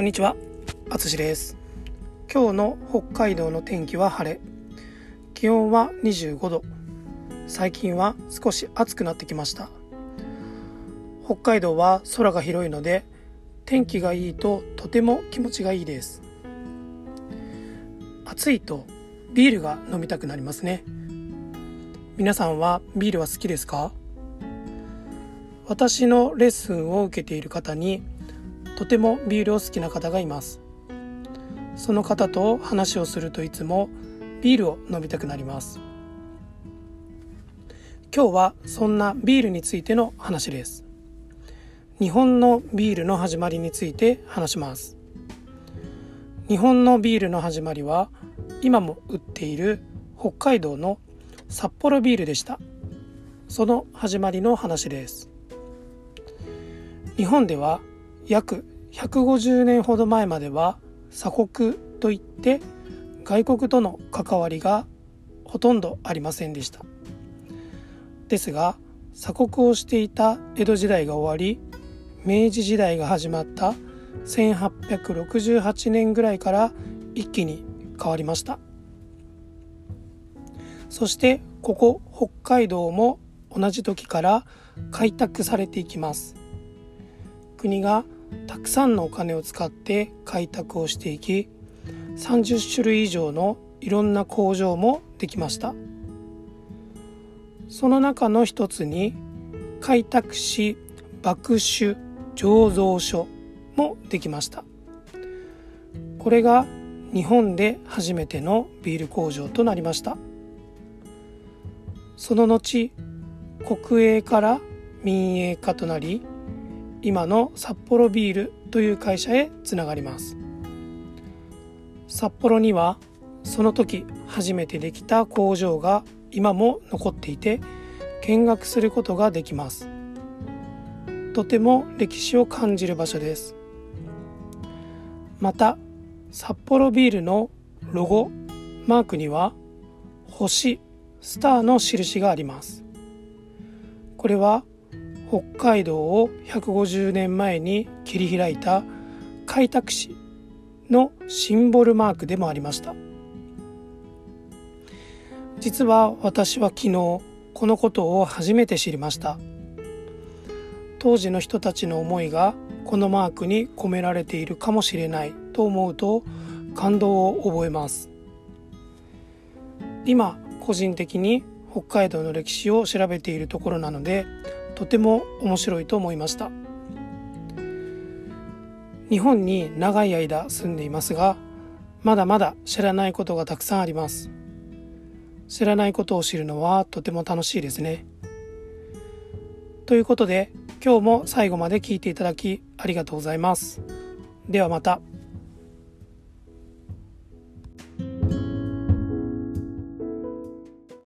こんにちは、あつしです。今日の北海道の天気は晴れ。気温は25度。最近は少し暑くなってきました。北海道は空が広いので、天気がいいととても気持ちがいいです。暑いとビールが飲みたくなりますね。皆さんはビールは好きですか？私のレッスンを受けている方にとてもビールを好きな方がいます。その方と話をするといつもビールを飲みたくなります。今日はそんなビールについての話です。日本のビールの始まりについて話します。日本のビールの始まりは今も売っている北海道の札幌ビールでした。その始まりの話です。日本では約150年ほど前までは鎖国といって外国との関わりがほとんどありませんでした。ですが鎖国をしていた江戸時代が終わり明治時代が始まった1868年ぐらいから一気に変わりました。そしてここ北海道も同じ時から開拓されていきます。国がたくさんのお金を使って開拓をしていき30種類以上のいろんな工場もできました。その中の一つに開拓し爆酒醸造所もできました。これが日本で初めてのビール工場となりました。その後国営から民営化となり今の札幌ビールという会社へつながります。札幌にはその時初めてできた工場が今も残っていて見学することができます。とても歴史を感じる場所です。また札幌ビールのロゴマークには星スターの印があります。これは北海道を150年前に切り開いた開拓使のシンボルマークでもありました。実は私は昨日このことを初めて知りました。当時の人たちの思いがこのマークに込められているかもしれないと思うと感動を覚えます。今個人的に北海道の歴史を調べているところなのでとても面白いと思いました。日本に長い間住んでいますがまだまだ知らないことがたくさんあります。知らないことを知るのはとても楽しいですね。ということで今日も最後まで聞いていただきありがとうございます。ではまた。